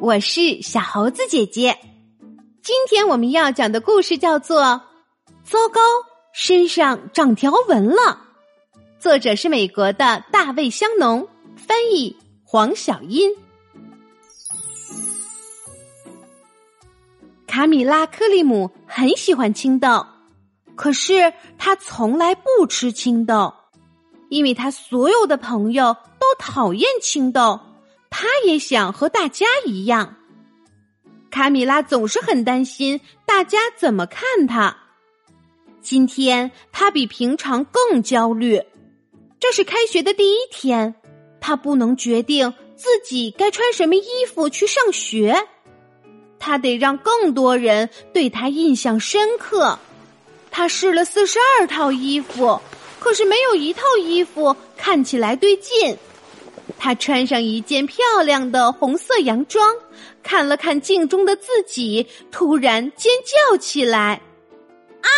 我是小猴子姐姐。今天我们要讲的故事叫做《糟糕，身上长条纹了》，作者是美国的大卫香农，翻译黄小英。卡米拉·克利姆很喜欢青豆，可是他从来不吃青豆，因为他所有的朋友都讨厌青豆。他也想和大家一样。卡米拉总是很担心大家怎么看他。今天他比平常更焦虑。这是开学的第一天，他不能决定自己该穿什么衣服去上学。他得让更多人对他印象深刻。他试了四十二套衣服，可是没有一套衣服看起来对劲。他穿上一件漂亮的红色洋装，看了看镜中的自己，突然尖叫起来：“啊！”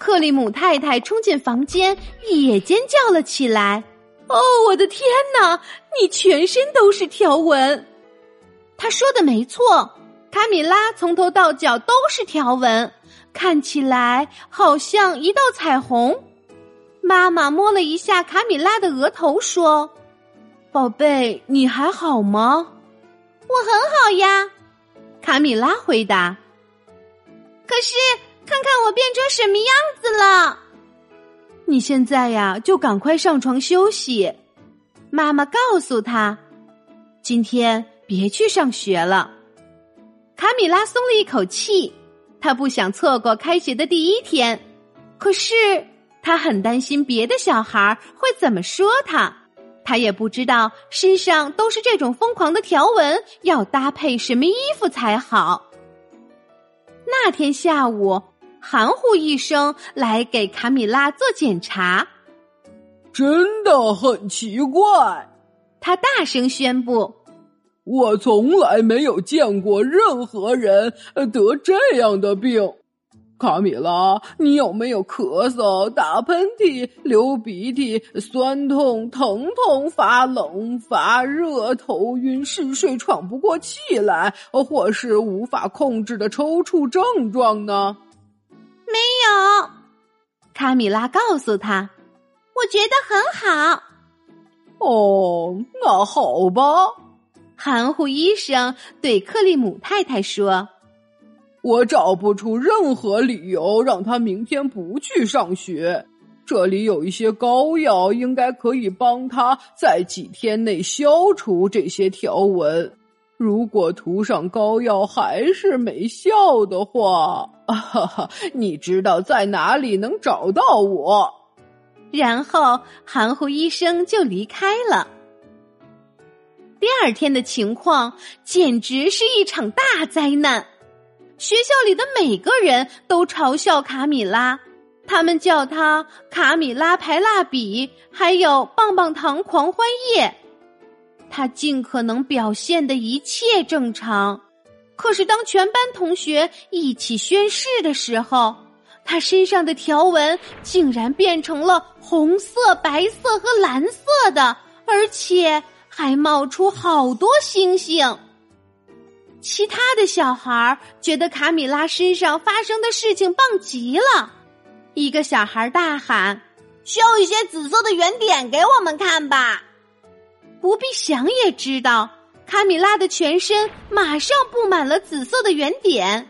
克里姆太太冲进房间，也尖叫了起来：“哦，我的天哪！你全身都是条纹。”他说的没错，卡米拉从头到脚都是条纹，看起来好像一道彩虹。妈妈摸了一下卡米拉的额头，说：“宝贝，你还好吗？”“我很好呀。”卡米拉回答。“可是，看看我变成什么样子了。”“你现在呀，就赶快上床休息。”妈妈告诉他：“今天别去上学了。”卡米拉松了一口气，他不想错过开学的第一天。可是。他很担心别的小孩会怎么说他，他也不知道身上都是这种疯狂的条纹，要搭配什么衣服才好。那天下午，含糊医生来给卡米拉做检查，真的很奇怪，他大声宣布：“我从来没有见过任何人得这样的病。”卡米拉，你有没有咳嗽、打喷嚏、流鼻涕、酸痛、疼痛、发冷、发热、头晕、嗜睡、喘不过气来，或是无法控制的抽搐症状呢？没有，卡米拉告诉他：“我觉得很好。”哦，那好吧，含糊医生对克利姆太太说。我找不出任何理由让他明天不去上学。这里有一些膏药，应该可以帮他在几天内消除这些条纹。如果涂上膏药还是没效的话，哈哈，你知道在哪里能找到我？然后含糊医生就离开了。第二天的情况简直是一场大灾难。学校里的每个人都嘲笑卡米拉，他们叫他卡米拉排蜡笔，还有棒棒糖狂欢夜。他尽可能表现的一切正常，可是当全班同学一起宣誓的时候，他身上的条纹竟然变成了红色、白色和蓝色的，而且还冒出好多星星。其他的小孩觉得卡米拉身上发生的事情棒极了。一个小孩大喊：“绣一些紫色的圆点给我们看吧！”不必想也知道，卡米拉的全身马上布满了紫色的圆点。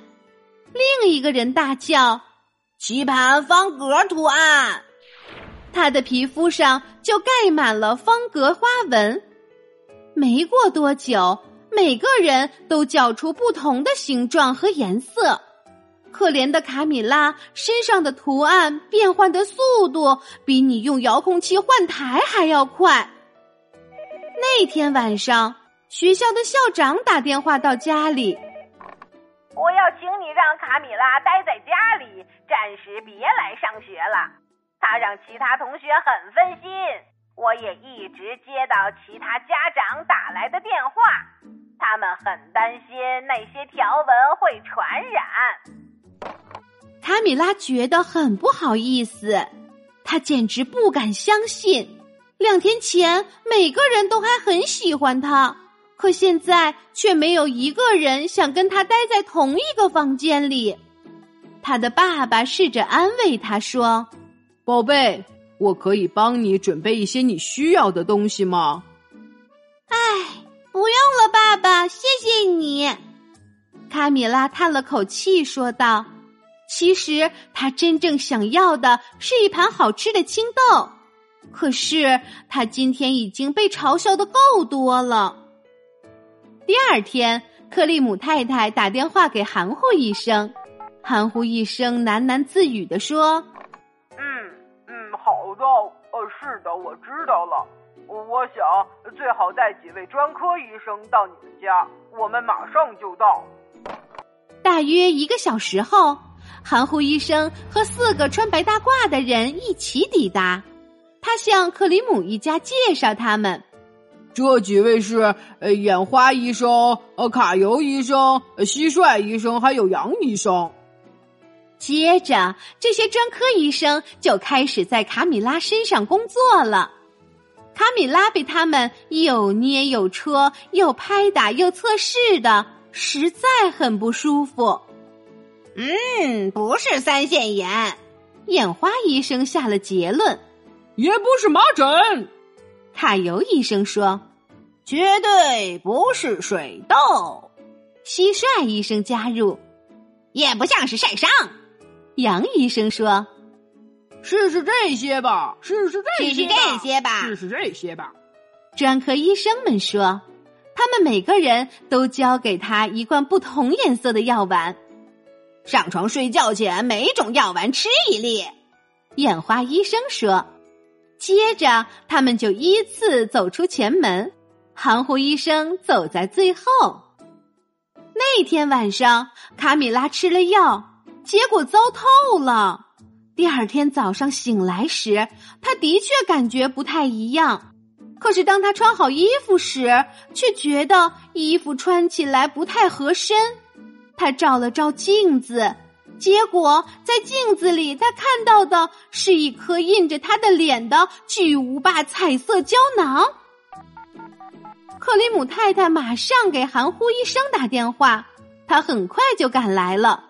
另一个人大叫：“棋盘方格图案！”他的皮肤上就盖满了方格花纹。没过多久。每个人都叫出不同的形状和颜色。可怜的卡米拉身上的图案变换的速度比你用遥控器换台还要快。那天晚上，学校的校长打电话到家里：“我要请你让卡米拉待在家里，暂时别来上学了。他让其他同学很分心。我也一直接到其他家长打来的电话。”他们很担心那些条纹会传染。卡米拉觉得很不好意思，他简直不敢相信，两天前每个人都还很喜欢他，可现在却没有一个人想跟他待在同一个房间里。他的爸爸试着安慰他说：“宝贝，我可以帮你准备一些你需要的东西吗？”哎，不用了，爸爸，谢谢你。卡米拉叹了口气说道：“其实他真正想要的是一盘好吃的青豆，可是他今天已经被嘲笑的够多了。”第二天，克利姆太太打电话给含糊医生，含糊医生喃喃自语的说：“，好的，呃，是的，我知道了。我想最好带几位专科医生到你们家，我们马上就到。”大约一个小时后，含糊医生和四个穿白大褂的人一起抵达，他向克里姆一家介绍他们。这几位是呃眼花医生、呃卡尤医生、蟋蟀医生，还有羊医生。接着，这些专科医生就开始在卡米拉身上工作了。卡米拉被他们又捏又戳、又拍打又测试的，实在很不舒服。嗯，不是腮腺炎，眼花医生下了结论，也不是麻疹。卡尤医生说：“绝对不是水痘。”蟋蟀医生加入：“也不像是晒伤。”杨医生说：“试试这些吧，试试这些，试试这些吧，试试这些吧。”专科医生们说：“他们每个人都交给他一罐不同颜色的药丸，上床睡觉前每种药丸吃一粒。”眼花医生说。接着，他们就依次走出前门，含糊医生走在最后。那天晚上，卡米拉吃了药，结果糟透了。第二天早上醒来时，他的确感觉不太一样。可是当他穿好衣服时，却觉得衣服穿起来不太合身。他照了照镜子。结果，在镜子里，他看到的是一颗印着他的脸的巨无霸彩色胶囊。克里姆太太马上给含糊医生打电话，他很快就赶来了。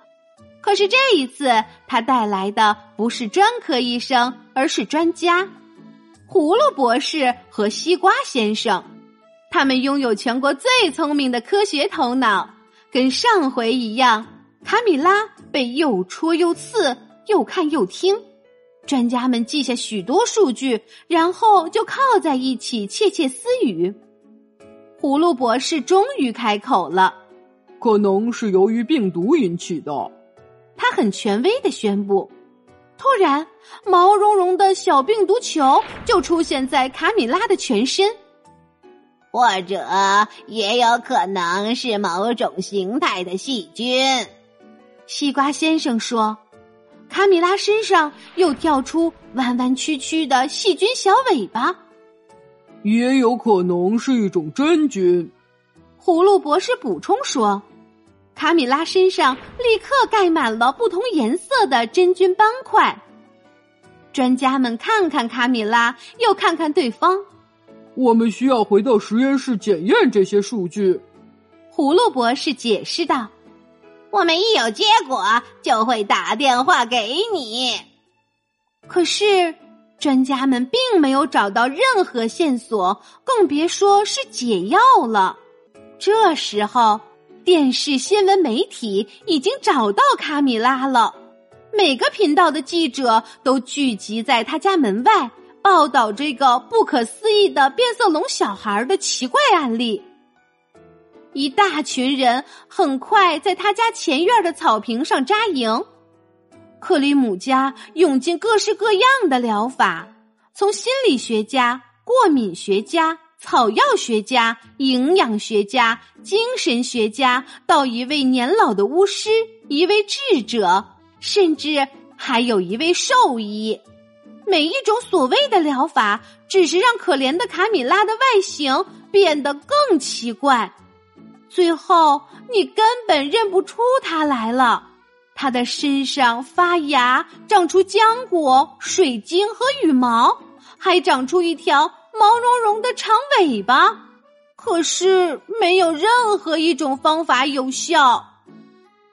可是这一次，他带来的不是专科医生，而是专家——葫芦博士和西瓜先生。他们拥有全国最聪明的科学头脑，跟上回一样。卡米拉被又戳又刺，又看又听。专家们记下许多数据，然后就靠在一起窃窃私语。葫芦博士终于开口了：“可能是由于病毒引起的。”他很权威的宣布。突然，毛茸茸的小病毒球就出现在卡米拉的全身，或者也有可能是某种形态的细菌。西瓜先生说：“卡米拉身上又跳出弯弯曲曲的细菌小尾巴，也有可能是一种真菌。”葫芦博士补充说：“卡米拉身上立刻盖满了不同颜色的真菌斑块。”专家们看看卡米拉，又看看对方。我们需要回到实验室检验这些数据。葫芦博士解释道。我们一有结果就会打电话给你。可是专家们并没有找到任何线索，更别说是解药了。这时候，电视新闻媒体已经找到卡米拉了，每个频道的记者都聚集在他家门外，报道这个不可思议的变色龙小孩的奇怪案例。一大群人很快在他家前院的草坪上扎营。克里姆家用尽各式各样的疗法，从心理学家、过敏学家、草药学家、营养学家、精神学家，到一位年老的巫师、一位智者，甚至还有一位兽医。每一种所谓的疗法，只是让可怜的卡米拉的外形变得更奇怪。最后，你根本认不出他来了。他的身上发芽，长出浆果、水晶和羽毛，还长出一条毛茸茸的长尾巴。可是没有任何一种方法有效。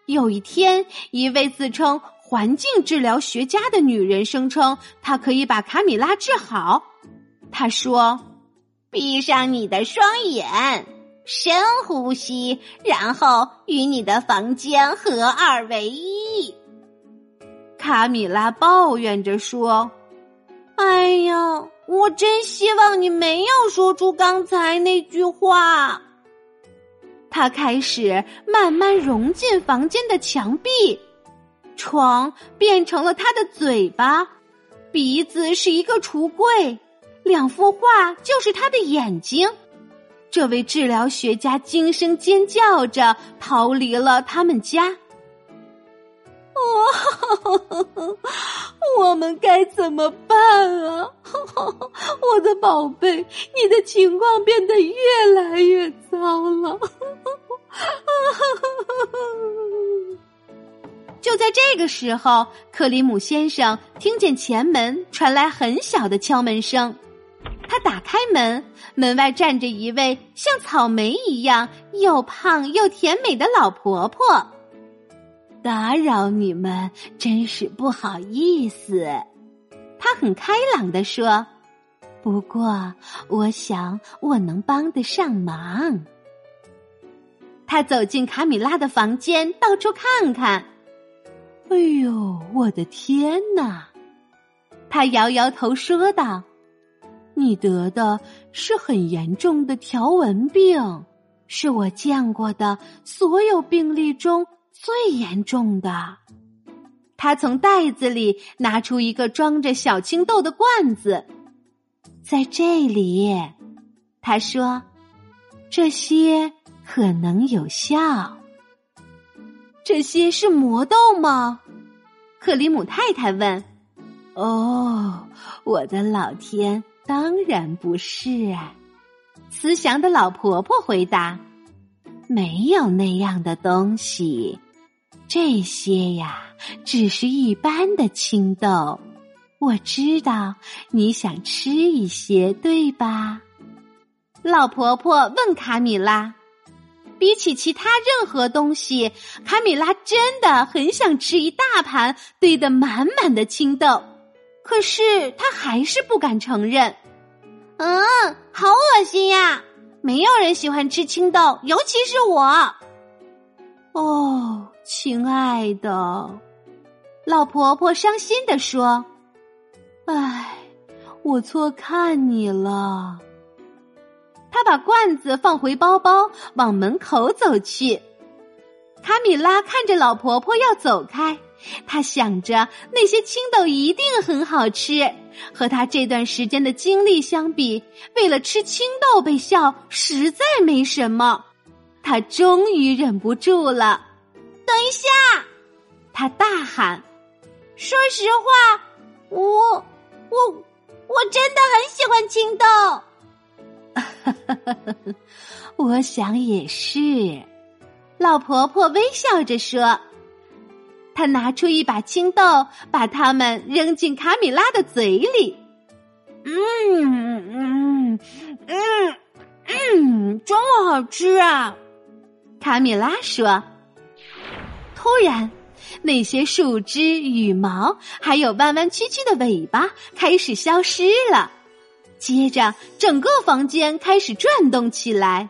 有一天，一位自称环境治疗学家的女人声称，她可以把卡米拉治好。她说：“闭上你的双眼，深呼吸，然后与你的房间合二为一。”卡米拉抱怨着说：“哎呀，我真希望你没有说出刚才那句话。”他开始慢慢融进房间的墙壁，床变成了他的嘴巴，鼻子是一个橱柜，两幅画就是他的眼睛。这位治疗学家惊声尖叫着逃离了他们家。哦，我们该怎么办啊？我的宝贝，你的情况变得越来越糟了。就在这个时候，克里姆先生听见前门传来很小的敲门声。他打开门，门外站着一位像草莓一样又胖又甜美的老婆婆。打扰你们，真是不好意思。他很开朗的说：“不过，我想我能帮得上忙。”他走进卡米拉的房间，到处看看。哎呦，我的天哪！他摇摇头说道：“你得的是很严重的条纹病，是我见过的所有病例中。”最严重的，他从袋子里拿出一个装着小青豆的罐子，在这里，他说：“这些可能有效。”这些是魔豆吗？克里姆太太问。“哦，我的老天，当然不是。”慈祥的老婆婆回答：“没有那样的东西。”这些呀，只是一般的青豆。我知道你想吃一些，对吧？老婆婆问卡米拉。比起其他任何东西，卡米拉真的很想吃一大盘堆得满满的青豆，可是她还是不敢承认。嗯，好恶心呀！没有人喜欢吃青豆，尤其是我。哦。亲爱的，老婆婆伤心的说：“唉，我错看你了。”她把罐子放回包包，往门口走去。卡米拉看着老婆婆要走开，她想着那些青豆一定很好吃，和她这段时间的经历相比，为了吃青豆被笑实在没什么。她终于忍不住了。等一下！他大喊：“说实话，我我我真的很喜欢青豆。”我想也是。老婆婆微笑着说：“她拿出一把青豆，把它们扔进卡米拉的嘴里。嗯嗯嗯嗯，这么好吃啊！”卡米拉说。突然，那些树枝、羽毛，还有弯弯曲曲的尾巴开始消失了。接着，整个房间开始转动起来。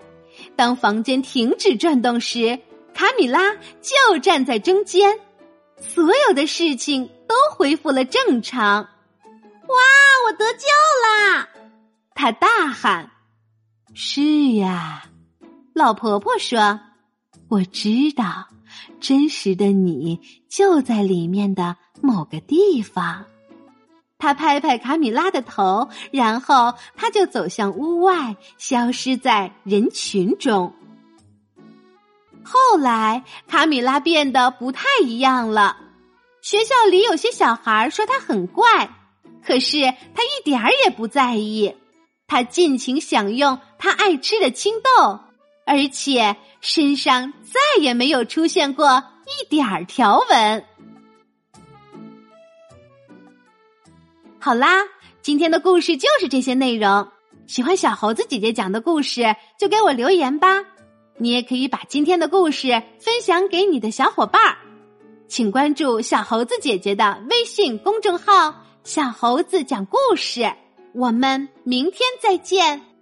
当房间停止转动时，卡米拉就站在中间。所有的事情都恢复了正常。哇！我得救啦！他大喊：“是呀！”老婆婆说：“我知道。”真实的你就在里面的某个地方。他拍拍卡米拉的头，然后他就走向屋外，消失在人群中。后来，卡米拉变得不太一样了。学校里有些小孩说他很怪，可是他一点儿也不在意。他尽情享用他爱吃的青豆。而且身上再也没有出现过一点儿条纹。好啦，今天的故事就是这些内容。喜欢小猴子姐姐讲的故事，就给我留言吧。你也可以把今天的故事分享给你的小伙伴儿，请关注小猴子姐姐的微信公众号“小猴子讲故事”。我们明天再见。